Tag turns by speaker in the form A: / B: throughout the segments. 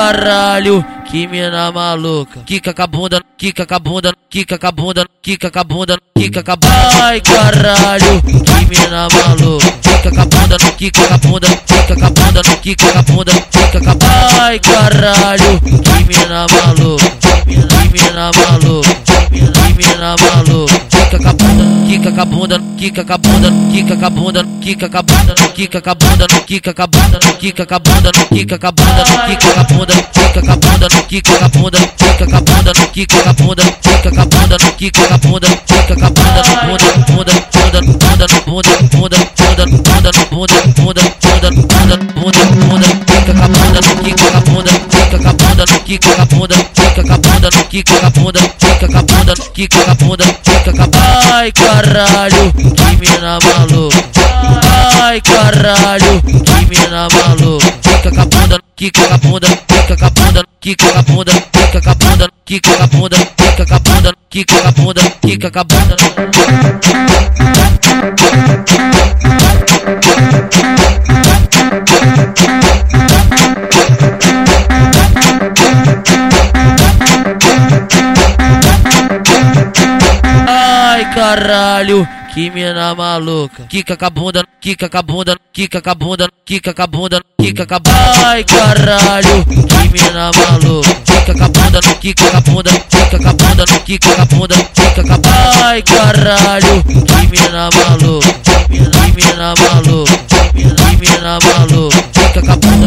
A: caralho, que mina maluca. Kika com a bunda, kika com a bunda, kika com a bunda, kika com a bunda, kika com a bunda. Ai caralho, que mina maluca. Kika com a bunda, kika com a bunda, kika com a bunda, kika com a bunda, kika com a bunda. Ai caralho, que mina maluca. Que mina maluca. Que mina maluca. Kika com a bunda, kika com a bunda, kika com a bunda, kika com a bunda, kika com a bunda, kika com a bunda, kika com a bunda, kika com a bunda, kika com a bunda, kika com a bunda, kika com a bunda, kika com a bunda, kika com a bunda, kika com a bunda, kika com a bunda, kika com a bunda, kika com a bunda, bunda, bunda, bunda, bunda, bunda, bunda, bunda, bunda, bunda, bunda, bunda, bunda, bunda, kika com a bunda, kika com a bunda, kika com a bunda, kika com a bunda, kika com a bunda, kika com a bunda, kika com a bunda, kika com a bunda, kika com a bunda. Ai caralho, que mina maluca. Ai caralho, que mina maluca. Kika com a bunda, kika com a bunda, kika com a bunda, com a bunda, com a bunda, com a bunda, com a bunda, com a bunda, com a bunda. Caralho, que mina maluca. Kika com a bunda, kika com a bunda, kika com a bunda, kika com a bunda, kika com a bunda. Ai caralho, que mina maluca. Kika com a bunda, kika com a bunda, kika com a bunda, kika com a bunda, kika com a bunda. Ai caralho, que mina maluca. Que mina maluca. Que mina maluca. Kika com a bunda,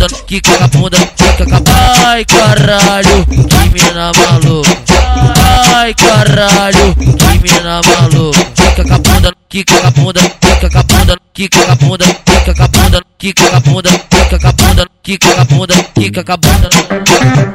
A: bunda, kika com a bunda, kika com a. Ai caralho, que mina maluca. Ai caralho, que mina maluca. Kika com a bunda, kika com a bunda, kika com a bunda, kika com a bunda, kika com a bunda, kika com a bunda, kika com a bunda, kika com a bunda, kika com a bunda.